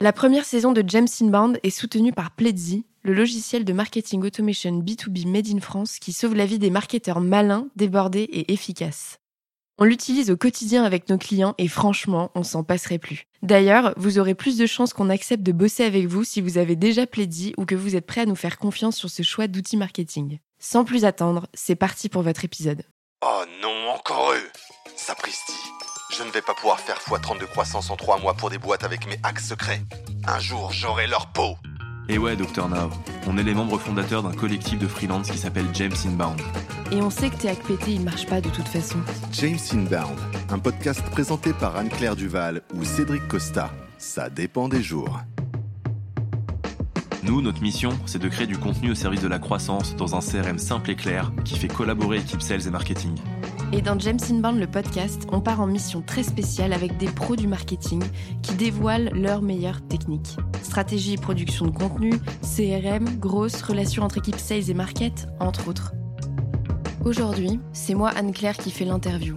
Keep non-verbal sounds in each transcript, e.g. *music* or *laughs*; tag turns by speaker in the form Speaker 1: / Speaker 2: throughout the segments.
Speaker 1: La première saison de James Inbound est soutenue par Pledzi, le logiciel de marketing automation B2B made in France qui sauve la vie des marketeurs malins, débordés et efficaces. On l'utilise au quotidien avec nos clients et franchement, on s'en passerait plus. D'ailleurs, vous aurez plus de chances qu'on accepte de bosser avec vous si vous avez déjà Pledzi ou que vous êtes prêt à nous faire confiance sur ce choix d'outils marketing. Sans plus attendre, c'est parti pour votre épisode.
Speaker 2: Oh non, encore eux Sapristi Je ne vais pas pouvoir faire x30 de croissance en 3 mois pour des boîtes avec mes hacks secrets. Un jour, j'aurai leur peau
Speaker 3: et ouais, Dr Now, on est les membres fondateurs d'un collectif de freelance qui s'appelle James Inbound.
Speaker 1: Et on sait que tes hacks pétés, ils marchent pas de toute façon.
Speaker 4: James Inbound, un podcast présenté par Anne-Claire Duval ou Cédric Costa. Ça dépend des jours.
Speaker 3: Nous, notre mission, c'est de créer du contenu au service de la croissance dans un CRM simple et clair qui fait collaborer équipe sales et marketing.
Speaker 1: Et dans James Inbound, le podcast, on part en mission très spéciale avec des pros du marketing qui dévoilent leurs meilleures techniques. Stratégie et production de contenu, CRM, grosses relations entre équipes sales et market, entre autres. Aujourd'hui, c'est moi Anne-Claire qui fais l'interview,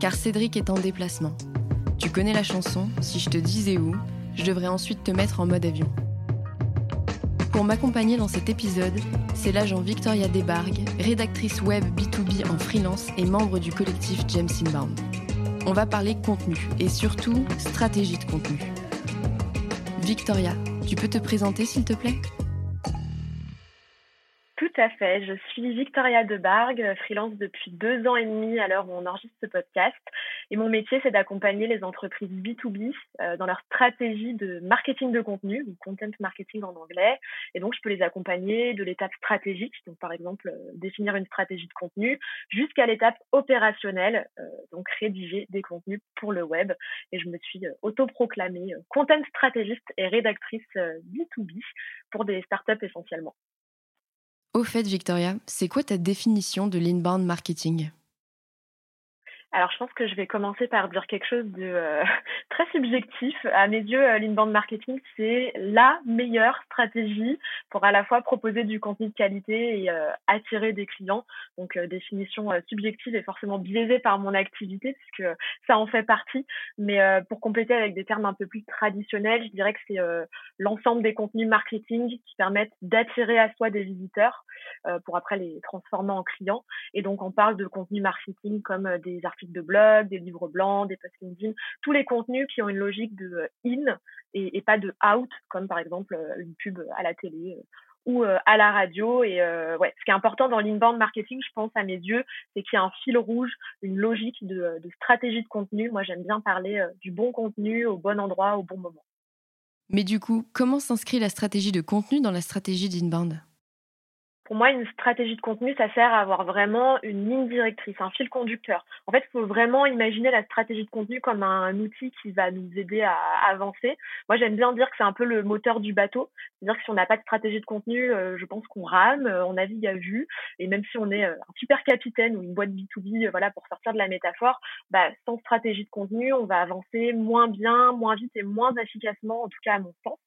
Speaker 1: car Cédric est en déplacement. Tu connais la chanson, si je te disais où, je devrais ensuite te mettre en mode avion. Pour m'accompagner dans cet épisode, c'est l'agent Victoria Debargue, rédactrice web B2B en freelance et membre du collectif James Inbound. On va parler contenu et surtout stratégie de contenu. Victoria, tu peux te présenter s'il te plaît?
Speaker 5: Tout à fait. Je suis Victoria Debargue, freelance depuis deux ans et demi à l'heure où on enregistre ce podcast. Et mon métier, c'est d'accompagner les entreprises B2B euh, dans leur stratégie de marketing de contenu, ou content marketing en anglais. Et donc, je peux les accompagner de l'étape stratégique, donc par exemple euh, définir une stratégie de contenu, jusqu'à l'étape opérationnelle, euh, donc rédiger des contenus pour le web. Et je me suis autoproclamée content stratégiste et rédactrice B2B pour des startups essentiellement.
Speaker 1: Au fait, Victoria, c'est quoi ta définition de l'inbound marketing?
Speaker 5: Alors, je pense que je vais commencer par dire quelque chose de euh, *laughs* très subjectif. À mes yeux, euh, l'inbound marketing, c'est la meilleure stratégie pour à la fois proposer du contenu de qualité et euh, attirer des clients. Donc, définition subjective et forcément biaisée par mon activité, puisque ça en fait partie. Mais pour compléter avec des termes un peu plus traditionnels, je dirais que c'est l'ensemble des contenus marketing qui permettent d'attirer à soi des visiteurs pour après les transformer en clients. Et donc, on parle de contenu marketing comme des articles de blog, des livres blancs, des posts LinkedIn, tous les contenus qui ont une logique de euh, in et, pas de out, comme par exemple euh, une pub à la télé euh, ou à la radio. Et ouais, ce qui est important dans l'inbound marketing, je pense à mes yeux, c'est qu'il y a un fil rouge, une logique de, de stratégie de contenu. Moi, j'aime bien parler du bon contenu au bon endroit, au bon moment.
Speaker 1: Mais du coup, comment s'inscrit la stratégie de contenu dans la stratégie d'inbound?
Speaker 5: Pour moi, une stratégie de contenu, ça sert à avoir vraiment une ligne directrice, un fil conducteur. En fait, il faut vraiment imaginer la stratégie de contenu comme un outil qui va nous aider à avancer. Moi, j'aime bien dire que c'est un peu le moteur du bateau. C'est-à-dire que si on n'a pas de stratégie de contenu, euh, je pense qu'on rame, euh, on navigue à vue. Et même si on est euh, un super capitaine ou une boîte B2B, voilà, pour sortir de la métaphore, bah, sans stratégie de contenu, on va avancer moins bien, moins vite et moins efficacement, en tout cas à mon sens.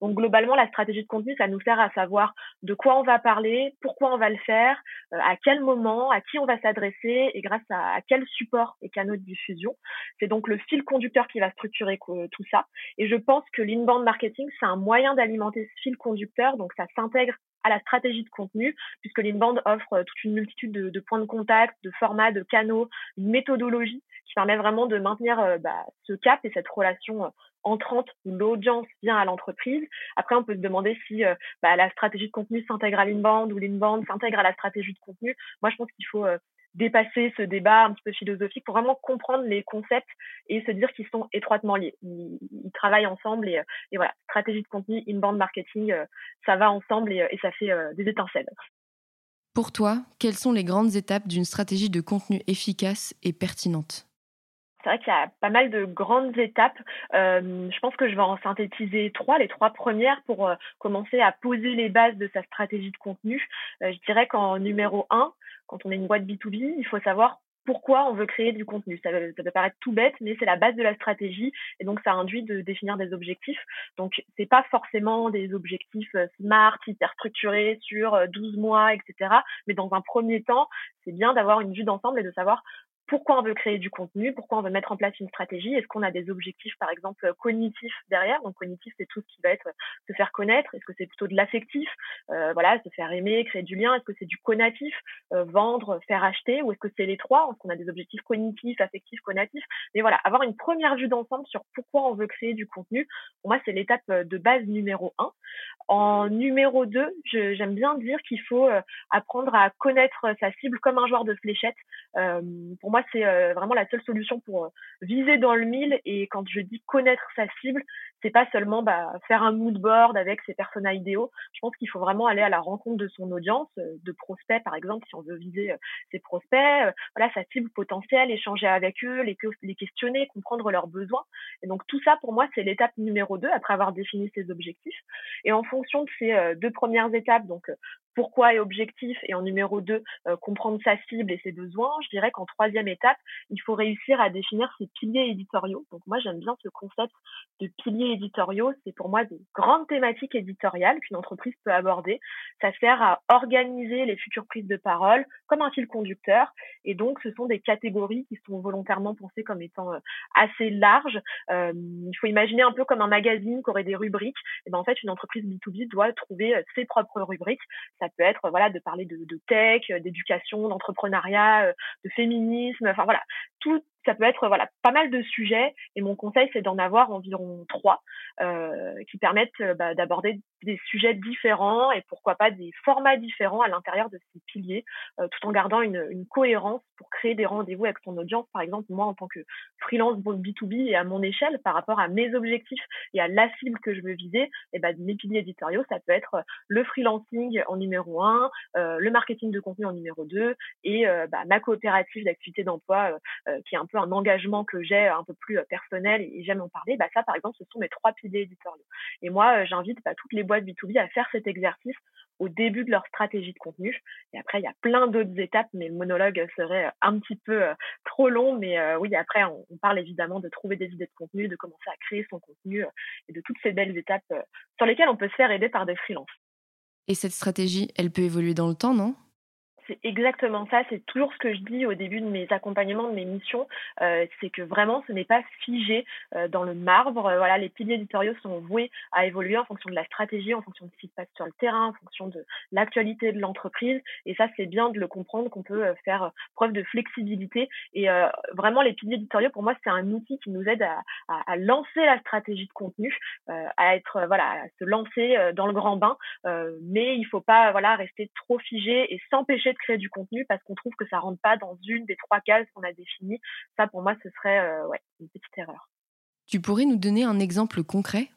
Speaker 5: Donc globalement, la stratégie de contenu, ça nous sert à savoir de quoi on va parler, pourquoi on va le faire, euh, à quel moment, à qui on va s'adresser et grâce à, quel support et canaux de diffusion. C'est donc le fil conducteur qui va structurer tout ça. Et je pense que l'inbound marketing, c'est un moyen d'alimenter ce fil conducteur, donc ça s'intègre à la stratégie de contenu, puisque l'inbound offre euh, toute une multitude de, points de contact, de formats, de canaux, une méthodologie qui permet vraiment de maintenir euh, bah, ce cap et cette relation entrante où l'audience vient à l'entreprise. Après, on peut se demander si euh, bah, la stratégie de contenu s'intègre à l'inbound ou l'inbound s'intègre à la stratégie de contenu. Moi, je pense qu'il faut euh, dépasser ce débat un petit peu philosophique pour vraiment comprendre les concepts et se dire qu'ils sont étroitement liés. Ils, travaillent ensemble et, euh, et, voilà, stratégie de contenu, inbound marketing, ça va ensemble et, et ça fait des étincelles.
Speaker 1: Pour toi, quelles sont les grandes étapes d'une stratégie de contenu efficace et pertinente?
Speaker 5: C'est vrai qu'il y a pas mal de grandes étapes. Euh, je pense que je vais en synthétiser trois, les trois premières pour euh, commencer à poser les bases de sa stratégie de contenu. Euh, je dirais qu'en numéro un, quand on est une boîte B2B, il faut savoir pourquoi on veut créer du contenu. Ça, ça peut paraître tout bête, mais c'est la base de la stratégie et donc ça induit de définir des objectifs. Donc c'est pas forcément des objectifs smart, hyper structurés sur 12 mois, etc. Mais dans un premier temps, c'est bien d'avoir une vue d'ensemble et de savoir pourquoi on veut créer du contenu, pourquoi on veut mettre en place une stratégie, est-ce qu'on a des objectifs par exemple cognitifs derrière, donc cognitif c'est tout ce qui va être se faire connaître, est-ce que c'est plutôt de l'affectif, euh, voilà, se faire aimer, créer du lien, est-ce que c'est du conatif, euh, vendre, faire acheter, ou est-ce que c'est les trois, est-ce qu'on a des objectifs cognitifs, affectifs, conatifs, mais voilà, avoir une première vue d'ensemble sur pourquoi on veut créer du contenu, pour moi c'est l'étape de base numéro un. En numéro deux, j'aime bien dire qu'il faut apprendre à connaître sa cible comme un joueur de fléchettes. pour moi, c'est vraiment la seule solution pour viser dans le mille. Et quand je dis connaître sa cible, c'est pas seulement bah, faire un mood board avec ses personnages idéaux. Je pense qu'il faut vraiment aller à la rencontre de son audience, de prospects par exemple, si on veut viser ses prospects, voilà sa cible potentielle, échanger avec eux, les, les questionner, comprendre leurs besoins. Et donc tout ça, pour moi, c'est l'étape numéro deux après avoir défini ses objectifs. Et en fonction de ces deux premières étapes, donc pourquoi et objectif, et en numéro deux, euh, comprendre sa cible et ses besoins. Je dirais qu'en troisième étape, il faut réussir à définir ses piliers éditoriaux. Donc moi, j'aime bien ce concept de piliers éditoriaux. C'est pour moi des grandes thématiques éditoriales qu'une entreprise peut aborder. Ça sert à organiser les futures prises de parole comme un fil conducteur. Et donc, ce sont des catégories qui sont volontairement pensées comme étant euh, assez larges. Euh, il faut imaginer un peu comme un magazine qui aurait des rubriques. Et ben en fait, une entreprise B2B doit trouver ses propres rubriques. Peut être voilà de parler de, tech, d'éducation, d'entrepreneuriat, euh, de féminisme, enfin voilà, tout ça peut être voilà pas mal de sujets et mon conseil c'est d'en avoir environ trois euh, qui permettent euh, bah, d'aborder des sujets différents et pourquoi pas des formats différents à l'intérieur de ces piliers euh, tout en gardant une, cohérence pour créer des rendez-vous avec ton audience. Par exemple moi en tant que freelance B2B et à mon échelle par rapport à mes objectifs et à la cible que je veux viser et eh ben mes piliers éditoriaux ça peut être le freelancing en numéro un le marketing de contenu en numéro deux et bah, ma coopérative d'activité d'emploi qui est un peu un engagement que j'ai un peu plus euh, personnel et j'aime en parler, bah ça par exemple ce sont mes trois piliers éditoriaux. Et moi euh, j'invite bah, toutes les boîtes B2B à faire cet exercice au début de leur stratégie de contenu. Et après, il y a plein d'autres étapes, mais le monologue serait euh, un petit peu trop long. Mais oui, après, on, parle évidemment de trouver des idées de contenu, de commencer à créer son contenu et de toutes ces belles étapes sur lesquelles on peut se faire aider par des freelances.
Speaker 1: Et cette stratégie, elle peut évoluer dans le temps, non?
Speaker 5: C'est exactement ça. C'est toujours ce que je dis au début de mes accompagnements, de mes missions. Euh, c'est que vraiment, ce n'est pas figé euh, dans le marbre. Euh, voilà, les piliers éditoriaux sont voués à évoluer en fonction de la stratégie, en fonction de ce qui se passe sur le terrain, en fonction de l'actualité de l'entreprise. Et ça, c'est bien de le comprendre qu'on peut faire preuve de flexibilité. Et vraiment, les piliers éditoriaux, pour moi, c'est un outil qui nous aide à, lancer la stratégie de contenu, à être voilà, à se lancer dans le grand bain. mais il faut pas voilà rester trop figé et s'empêcher de créer du contenu parce qu'on trouve que ça rentre pas dans une des trois cases qu'on a définies. Ça, pour moi, ce serait euh, ouais, une petite erreur.
Speaker 1: Tu pourrais nous donner un exemple concret?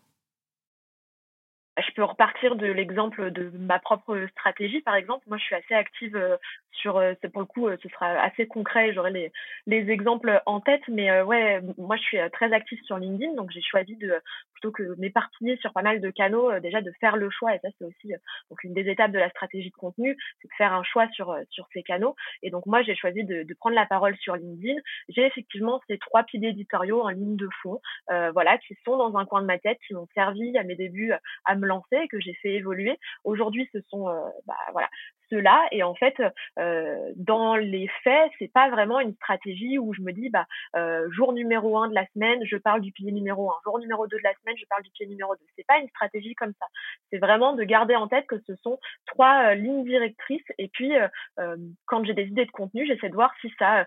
Speaker 5: Je peux repartir de l'exemple de ma propre stratégie, par exemple. Moi, je suis assez active euh, sur, euh, pour le coup, ce sera assez concret. J'aurai les, les exemples en tête, mais ouais, moi, je suis très active sur LinkedIn, donc j'ai choisi de plutôt que m'éparpiller sur pas mal de canaux, déjà de faire le choix. Et ça, c'est aussi donc une des étapes de la stratégie de contenu, c'est de faire un choix sur sur ces canaux. Et donc moi, j'ai choisi de, de, prendre la parole sur LinkedIn. J'ai effectivement ces trois piliers éditoriaux en ligne de fond, voilà, qui sont dans un coin de ma tête, qui m'ont servi à mes débuts à me que j'ai fait évoluer. Aujourd'hui, ce sont euh, bah, voilà ceux-là. Et en fait, euh, dans les faits, c'est pas vraiment une stratégie où je me dis bah euh, jour numéro un de la semaine, je parle du pilier numéro un. Jour numéro deux de la semaine, je parle du pilier numéro deux. C'est pas une stratégie comme ça. C'est vraiment de garder en tête que ce sont trois lignes directrices. Et puis quand j'ai des idées de contenu, j'essaie de voir si ça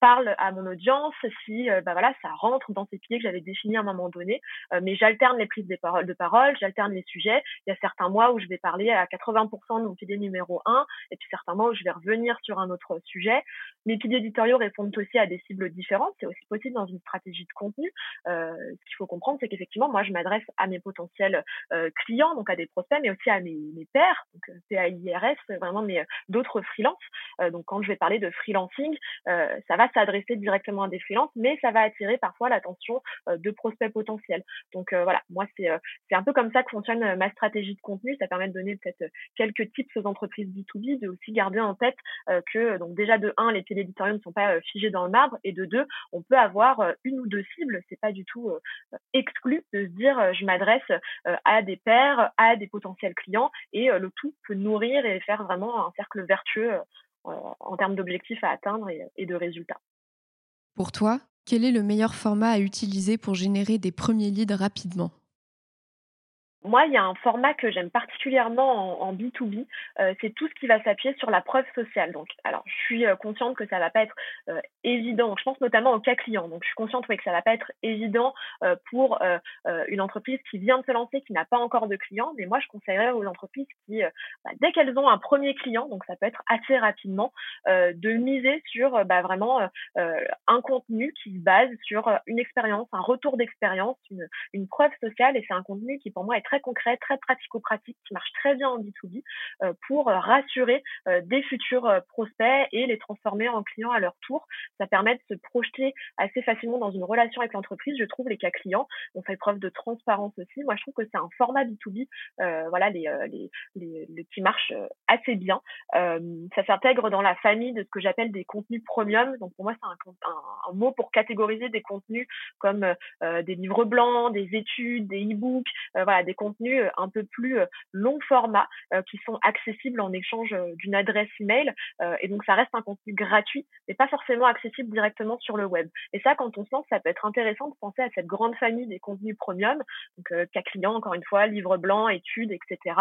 Speaker 5: parle à mon audience, si bah voilà ça rentre dans ces piliers que j'avais définis à un moment donné. mais j'alterne les prises de parole, j'alterne les sujets. Il y a certains mois où je vais parler à 80% de mon pilier numéro 1 et puis certains mois où je vais revenir sur un autre sujet. Mes piliers éditoriaux répondent aussi à des cibles différentes. C'est aussi possible dans une stratégie de contenu. Euh, ce qu'il faut comprendre, c'est qu'effectivement, moi, je m'adresse à mes potentiels euh, clients, donc à des prospects, mais aussi à mes, mes pairs, donc euh, PAIRS, vraiment mes d'autres freelances. donc quand je vais parler de freelancing, ça va s'adresser directement à des freelances, mais ça va attirer parfois l'attention de prospects potentiels. Donc voilà, moi c'est c'est un peu comme ça que fonctionne ma stratégie de contenu. Ça permet de donner peut-être quelques tips aux entreprises B2B, de aussi garder en tête que donc déjà de un, les éditoriaux ne sont pas figés dans le marbre, et de deux, on peut avoir une ou deux cibles. C'est pas du tout exclu de se dire je m'adresse à des pairs, à des potentiels clients, et le tout peut nourrir et faire vraiment un cercle vertueux en termes d'objectifs à atteindre et de résultats.
Speaker 1: Pour toi, quel est le meilleur format à utiliser pour générer des premiers leads rapidement?
Speaker 5: Moi, il y a un format que j'aime particulièrement en, B2B, euh, c'est tout ce qui va s'appuyer sur la preuve sociale. Donc, alors, je suis euh, consciente que ça va pas être euh, évident. Je pense notamment au cas client. Donc, je suis consciente que ça va pas être évident pour une entreprise qui vient de se lancer, qui n'a pas encore de clients. Mais moi, je conseillerais aux entreprises qui, bah, dès qu'elles ont un premier client, donc ça peut être assez rapidement, de miser sur bah, vraiment un contenu qui se base sur une expérience, un retour d'expérience, une, une preuve sociale. Et c'est un contenu qui, pour moi, est très concret, très pratico-pratique, qui marche très bien en B2B euh, pour euh, rassurer euh, des futurs prospects et les transformer en clients à leur tour. Ça permet de se projeter assez facilement dans une relation avec l'entreprise. Je trouve les cas clients ont fait preuve de transparence aussi. Moi, je trouve que c'est un format B2B, voilà, les, les, les, qui marche assez bien. ça s'intègre dans la famille de ce que j'appelle des contenus premium. Donc pour moi, c'est un, mot pour catégoriser des contenus comme des livres blancs, des études, des e-books, voilà, des contenus euh, un peu plus euh, long format euh, qui sont accessibles en échange d'une adresse email. et donc, ça reste un contenu gratuit, mais pas forcément accessible directement sur le web. Et ça, quand on se lance, ça peut être intéressant de penser à cette grande famille des contenus premium, donc cas client, encore une fois, livre blanc, études, etc.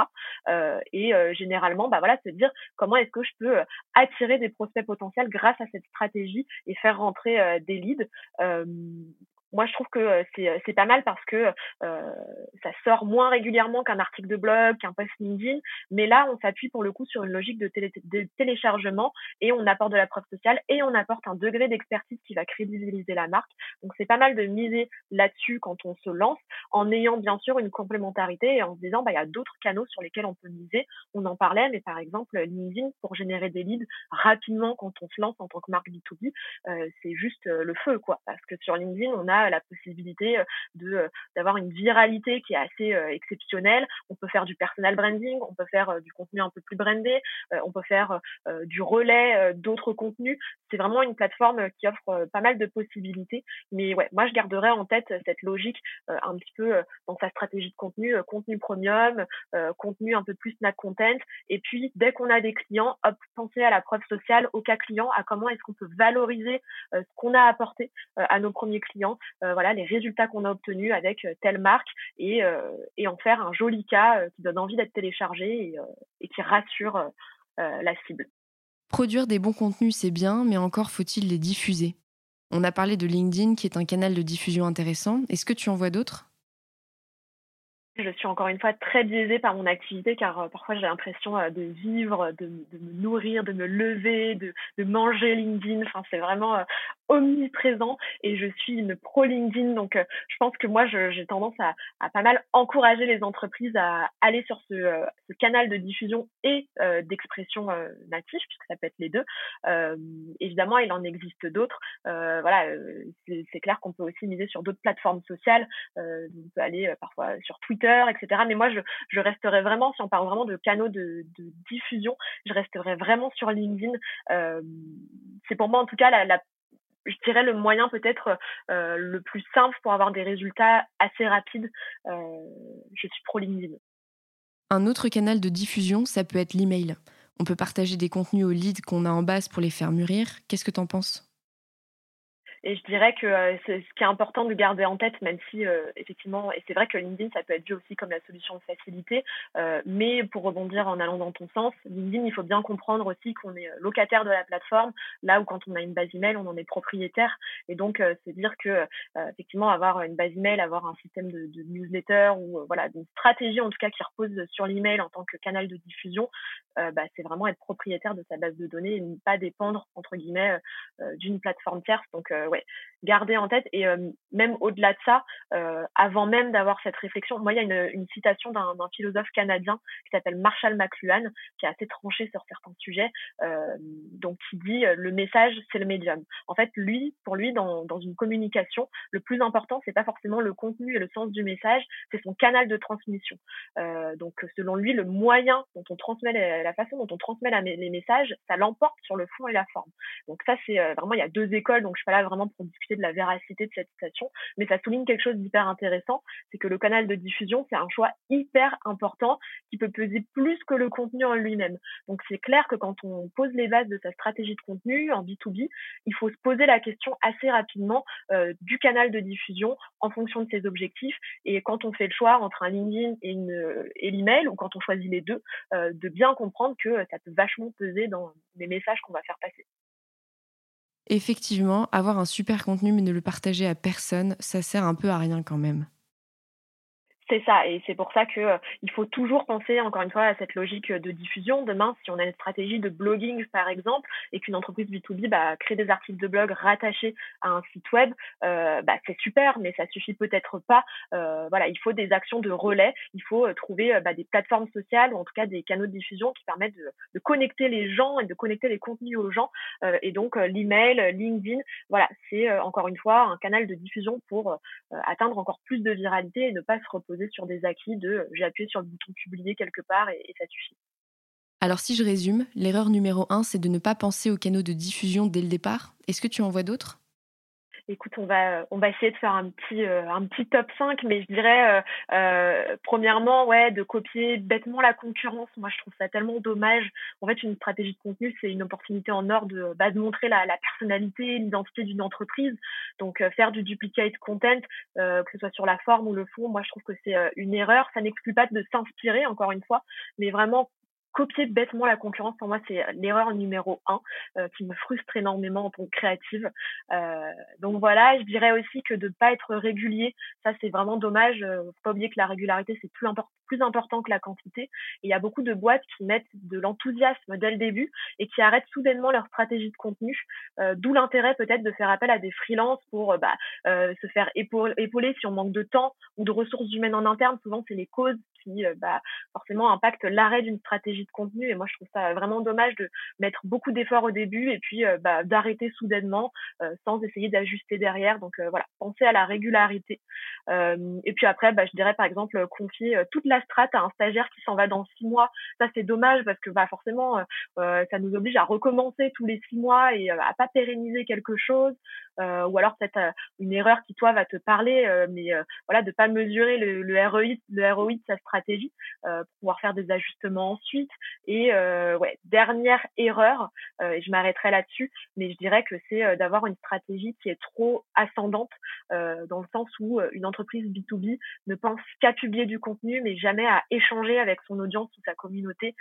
Speaker 5: et généralement, bah voilà, se dire comment est-ce que je peux attirer des prospects potentiels grâce à cette stratégie et faire rentrer des leads moi, je trouve que c'est pas mal parce que euh, ça sort moins régulièrement qu'un article de blog, qu'un post LinkedIn. Mais là, on s'appuie pour le coup sur une logique de, de, téléchargement et on apporte de la preuve sociale et on apporte un degré d'expertise qui va crédibiliser la marque. Donc, c'est pas mal de miser là-dessus quand on se lance en ayant bien sûr une complémentarité et en se disant, bah, il y a d'autres canaux sur lesquels on peut miser. On en parlait, mais par exemple, LinkedIn pour générer des leads rapidement quand on se lance en tant que marque B2B, euh, c'est juste le feu, quoi. Parce que sur LinkedIn, on a la possibilité de d'avoir une viralité qui est assez exceptionnelle. On peut faire du personal branding, on peut faire du contenu un peu plus brandé, on peut faire du relais d'autres contenus. C'est vraiment une plateforme qui offre pas mal de possibilités. Mais ouais, moi je garderai en tête cette logique un petit peu dans sa stratégie de contenu, contenu premium, contenu un peu plus snack content. Et puis dès qu'on a des clients, hop, penser à la preuve sociale, au cas client, à comment est-ce qu'on peut valoriser ce qu'on a apporté à nos premiers clients, euh, voilà les résultats qu'on a obtenus avec euh, telle marque et, euh, et en faire un joli cas qui donne envie d'être téléchargé et, qui rassure la cible.
Speaker 1: Produire des bons contenus, c'est bien, mais encore faut-il les diffuser. On a parlé de LinkedIn qui est un canal de diffusion intéressant. Est-ce que tu en vois d'autres?
Speaker 5: Je suis encore une fois très biaisée par mon activité car parfois j'ai l'impression de vivre, de, me nourrir, de me lever, de, de manger LinkedIn. Enfin, c'est vraiment omniprésent et je suis une pro LinkedIn. Donc, euh, je pense que moi, j'ai tendance à, à, pas mal encourager les entreprises à aller sur ce, euh, ce canal de diffusion et euh, d'expression native, puisque ça peut être les deux. évidemment, il en existe d'autres. voilà, c'est clair qu'on peut aussi miser sur d'autres plateformes sociales. on peut aller parfois sur Twitter, etc. Mais moi, je, resterai vraiment, si on parle vraiment de canaux de, diffusion, je resterai vraiment sur LinkedIn. c'est pour moi, en tout cas, je dirais le moyen peut-être euh, le plus simple pour avoir des résultats assez rapides. Euh, je suis pro LinkedIn.
Speaker 1: Un autre canal de diffusion, ça peut être l'email. On peut partager des contenus aux leads qu'on a en base pour les faire mûrir. Qu'est-ce que tu en penses?
Speaker 5: Et je dirais que euh, c'est ce qui est important de garder en tête, même si euh, effectivement, et c'est vrai que LinkedIn, ça peut être vu aussi comme la solution de facilité, euh, mais pour rebondir en allant dans ton sens, LinkedIn, il faut bien comprendre aussi qu'on est locataire de la plateforme, là où quand on a une base email, on en est propriétaire. Et donc, c'est dire que effectivement, avoir une base email, avoir un système de, de newsletter ou voilà, une stratégie en tout cas qui repose sur l'email en tant que canal de diffusion, bah, c'est vraiment être propriétaire de sa base de données et ne pas dépendre entre guillemets d'une plateforme tierce. Donc, ouais, garder en tête. Et même au-delà de ça, avant même d'avoir cette réflexion, moi, il y a une, une citation d'un philosophe canadien qui s'appelle Marshall McLuhan, qui est assez tranché sur certains sujets, donc qui dit le message, c'est le médium. En fait, lui, pour lui, dans, dans une communication, le plus important, c'est pas forcément le contenu et le sens du message, c'est son canal de transmission. donc, selon lui, le moyen dont on transmet la façon dont on transmet les messages, ça l'emporte sur le fond et la forme. Donc ça, c'est vraiment, il y a deux écoles, donc je suis pas là vraiment pour discuter de la véracité de cette citation, mais ça souligne quelque chose d'hyper intéressant, c'est que le canal de diffusion, c'est un choix hyper important qui peut peser plus que le contenu en lui-même. Donc c'est clair que quand on pose les bases de sa stratégie de contenu en B2B, il faut se poser la question assez rapidement euh, du canal de diffusion en fonction de ses objectifs. Et quand on fait le choix entre un LinkedIn et, une, l'email, ou quand on choisit les deux, euh, de bien comprendre que ça peut vachement peser dans les messages qu'on va faire passer.
Speaker 1: Effectivement, avoir un super contenu mais ne le partager à personne, ça sert un peu à rien quand même.
Speaker 5: C'est ça, et c'est pour ça que euh, il faut toujours penser encore une fois à cette logique de diffusion. Demain, si on a une stratégie de blogging par exemple, et qu'une entreprise B2B bah, crée des articles de blog rattachés à un site web, euh, bah, c'est super, mais ça suffit peut-être pas. Euh, voilà, il faut des actions de relais, il faut euh, trouver euh, bah, des plateformes sociales ou en tout cas des canaux de diffusion qui permettent de, de connecter les gens et de connecter les contenus aux gens. Euh, et donc l'email, LinkedIn, voilà, c'est encore une fois un canal de diffusion pour atteindre encore plus de viralité et ne pas se reposer sur des acquis de j'ai appuyé sur le bouton publier quelque part et, ça suffit.
Speaker 1: Alors si je résume, l'erreur numéro un, c'est de ne pas penser aux canaux de diffusion dès le départ. Est-ce que tu en vois d'autres?
Speaker 5: Écoute, on va on va essayer de faire un petit euh, un petit top 5, mais je dirais euh, euh, premièrement ouais de copier bêtement la concurrence. Moi, je trouve ça tellement dommage. En fait, une stratégie de contenu, c'est une opportunité en or de bah, de montrer la, la personnalité, l'identité d'une entreprise. Donc faire du duplicate content, que ce soit sur la forme ou le fond, moi je trouve que c'est une erreur. Ça n'exclut pas de s'inspirer encore une fois, mais vraiment copier bêtement la concurrence, pour moi, c'est l'erreur numéro un euh, qui me frustre énormément en tant que créative. Euh, donc voilà, je dirais aussi que de pas être régulier, ça c'est vraiment dommage. Euh, faut pas oublier que la régularité c'est plus important plus important que la quantité. Il y a beaucoup de boîtes qui mettent de l'enthousiasme dès le début et qui arrêtent soudainement leur stratégie de contenu. Euh, d'où l'intérêt peut-être de faire appel à des freelances pour bah, euh, se faire épauler si on manque de temps ou de ressources humaines en interne. Souvent, c'est les causes qui bah, forcément impactent l'arrêt d'une stratégie de contenu. Et moi, je trouve ça vraiment dommage de mettre beaucoup d'efforts au début et puis euh, bah, d'arrêter soudainement euh, sans essayer d'ajuster derrière. Donc euh, voilà, penser à la régularité. et puis après, bah, je dirais par exemple confier toute la strate à un stagiaire qui s'en va dans six mois. Ça, c'est dommage parce que bah, forcément, ça nous oblige à recommencer tous les six mois et à pas pérenniser quelque chose. Ou alors peut-être une erreur qui toi va te parler, mais voilà de pas mesurer le, le ROI, le ROI de sa stratégie pour pouvoir faire des ajustements ensuite. Et euh, ouais, dernière erreur, euh, et je m'arrêterai là-dessus, mais je dirais que c'est euh, d'avoir une stratégie qui est trop ascendante dans le sens où une entreprise B2B ne pense qu'à publier du contenu, mais jamais à échanger avec son audience ou sa communauté.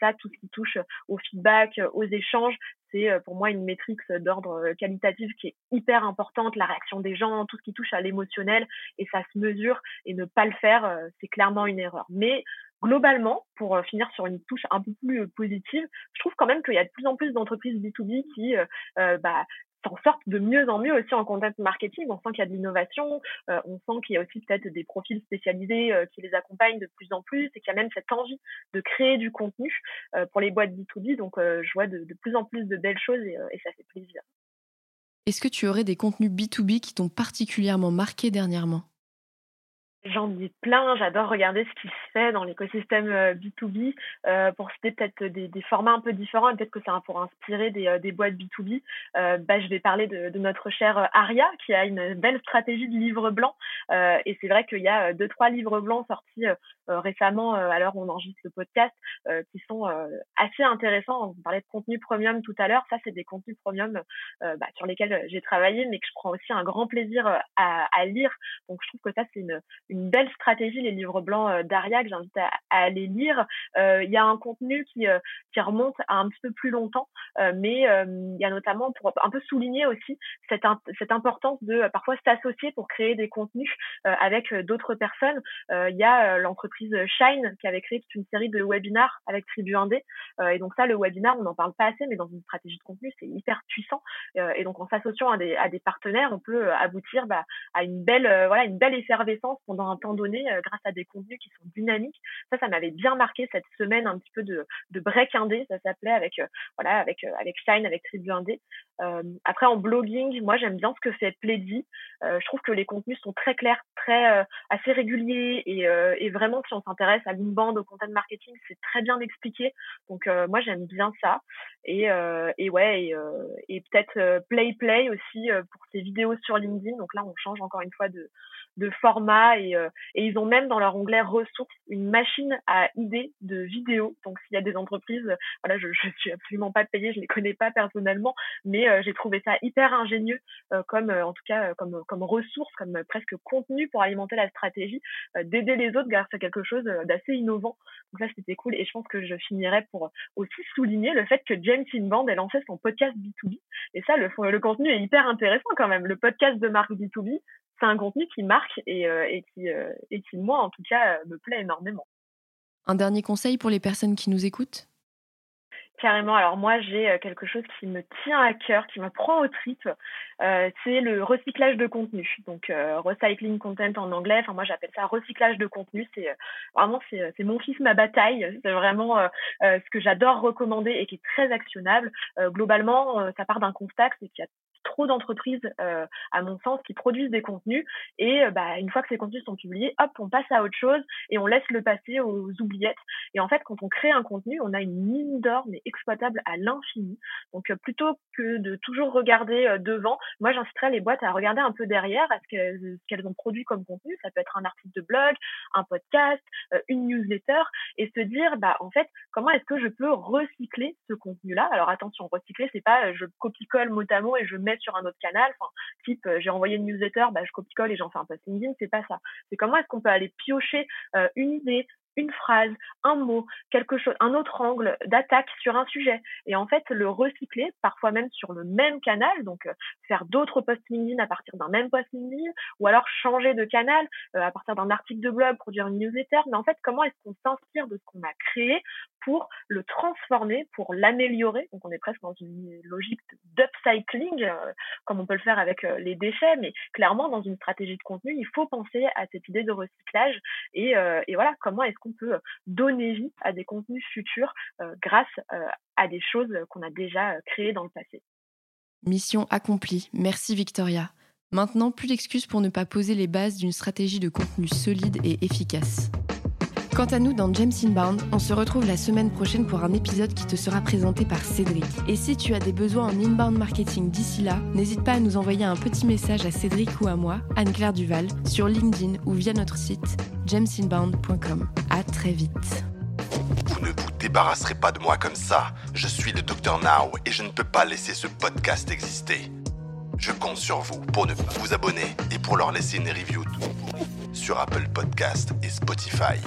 Speaker 5: ça, tout ce qui touche au feedback, aux échanges, c'est pour moi une métrique d'ordre qualitatif qui est hyper importante, la réaction des gens, tout ce qui touche à l'émotionnel, et ça se mesure, et ne pas le faire, c'est clairement une erreur. Mais globalement, pour euh, finir sur une touche un peu plus euh, positive, je trouve quand même qu'il y a de plus en plus d'entreprises B2B qui euh, bah, s'en sortent de mieux en mieux aussi en content marketing. On sent qu'il y a de l'innovation, on sent qu'il y a aussi peut-être des profils spécialisés qui les accompagnent de plus en plus et qu'il y a même cette envie de créer du contenu pour les boîtes B2B. Donc, je vois de, plus en plus de belles choses et ça fait plaisir.
Speaker 1: Est-ce que tu aurais des contenus B2B qui t'ont particulièrement marqué dernièrement?
Speaker 5: J'en dis plein, j'adore regarder ce qui se fait dans l'écosystème B2B euh, euh, pour citer peut-être des, des, formats un peu différents et peut-être que ça pour inspirer des, euh, des boîtes B2B. bah, je vais parler de, de, notre chère Aria qui a une belle stratégie de livre blanc et c'est vrai qu'il y a deux trois livres blancs sortis récemment à l'heure on enregistre le podcast qui sont assez intéressants. On parlait de contenu premium tout à l'heure, ça c'est des contenus premium bah, sur lesquels j'ai travaillé mais que je prends aussi un grand plaisir à, à lire. Donc je trouve que ça c'est une une belle stratégie, les livres blancs euh, d'Aria, que j'invite à, aller lire. Euh, il y a un contenu qui, euh, qui remonte à un petit peu plus longtemps, mais il y a notamment pour un peu souligner aussi cette, cette importance de parfois s'associer pour créer des contenus avec d'autres personnes. Il y a l'entreprise Shine qui avait créé toute une série de webinars avec Tribu 1D. et donc ça, le webinar, on n'en parle pas assez, mais dans une stratégie de contenu, c'est hyper puissant. et donc en s'associant à des, partenaires, on peut aboutir bah, à une belle, voilà, une belle effervescence pendant pendant un temps donné grâce à des contenus qui sont dynamiques. Ça, ça m'avait bien marqué cette semaine un petit peu de, de break indé, ça s'appelait avec voilà avec avec Shine, avec Tribu Indé. après en blogging, moi j'aime bien ce que fait Plaidy. je trouve que les contenus sont très clairs, très assez réguliers et, et vraiment si on s'intéresse à l'inbound, au content marketing, c'est très bien expliqué. Donc moi j'aime bien ça. Et, et ouais et, et peut-être Play Play aussi pour ses vidéos sur LinkedIn. Donc là on change encore une fois de de format et, euh, et ils ont même dans leur onglet ressources une machine à idées de vidéos. Donc s'il y a des entreprises, voilà, je, je suis absolument pas payée, je les connais pas personnellement, mais euh, j'ai trouvé ça hyper ingénieux euh, comme en tout cas comme comme ressource, comme presque contenu pour alimenter la stratégie, d'aider les autres grâce à quelque chose d'assez innovant. Donc ça c'était cool et je pense que je finirai pour aussi souligner le fait que James Inband ait lancé son podcast B2B et ça le, le contenu est hyper intéressant quand même. Le podcast de marque B2B, c'est un contenu qui marque et, euh, et, qui, euh, et qui, moi, en tout cas, euh, me plaît énormément.
Speaker 1: Un dernier conseil pour les personnes qui nous écoutent?
Speaker 5: Carrément. Alors moi, j'ai quelque chose qui me tient à cœur, qui me prend au tripes. c'est le recyclage de contenu. Donc recycling content en anglais. Enfin moi, j'appelle ça recyclage de contenu. C'est vraiment c'est, c'est mon fils ma bataille. C'est vraiment ce que j'adore recommander et qui est très actionnable. globalement, ça part d'un constat, c'est qu'il y a trop d'entreprises, euh, à mon sens, qui produisent des contenus et euh, bah, une fois que ces contenus sont publiés, hop, on passe à autre chose et on laisse le passer aux oubliettes. Et en fait, quand on crée un contenu, on a une mine d'or mais exploitable à l'infini. Donc euh, plutôt que de toujours regarder devant, moi j'inciterais les boîtes à regarder un peu derrière à ce qu'elles ont produit comme contenu. Ça peut être un article de blog, un podcast, une newsletter et se dire bah en fait comment est-ce que je peux recycler ce contenu-là? Alors attention, recycler c'est pas je copie-colle mot à mot et je mets sur un autre canal. Enfin, type, euh, j'ai envoyé une newsletter, bah, je copie-colle et j'en fais un post LinkedIn. C'est pas ça. C'est comment est-ce qu'on peut aller piocher euh, une idée, une phrase, un mot, quelque chose, un autre angle d'attaque sur un sujet. Et en fait, le recycler, parfois même sur le même canal, donc euh, faire d'autres posts LinkedIn à partir d'un même post LinkedIn, ou alors changer de canal euh, à partir d'un article de blog, produire une newsletter. Mais en fait, comment est-ce qu'on s'inspire de ce qu'on a créé pour le transformer, pour l'améliorer? Donc on est presque dans une logique d'upcycling, euh, comme on peut le faire avec les déchets, mais clairement dans une stratégie de contenu, il faut penser à cette idée de recyclage. Et, et voilà, comment est-ce on peut donner vie à des contenus futurs euh, grâce euh, à des choses qu'on a déjà euh, créées dans le passé.
Speaker 1: Mission accomplie. Merci Victoria. Maintenant, plus d'excuses pour ne pas poser les bases d'une stratégie de contenu solide et efficace. Quant à nous, dans James Inbound, on se retrouve la semaine prochaine pour un épisode qui te sera présenté par Cédric. Et si tu as des besoins en inbound marketing d'ici là, n'hésite pas à nous envoyer un petit message à Cédric ou à moi, Anne-Claire Duval, sur LinkedIn ou via notre site jamesinbound.com. À très vite.
Speaker 2: Vous ne vous débarrasserez pas de moi comme ça. Je suis le Dr Now et je ne peux pas laisser ce podcast exister. Je compte sur vous pour ne pas vous abonner et pour leur laisser une review sur Apple Podcast et Spotify.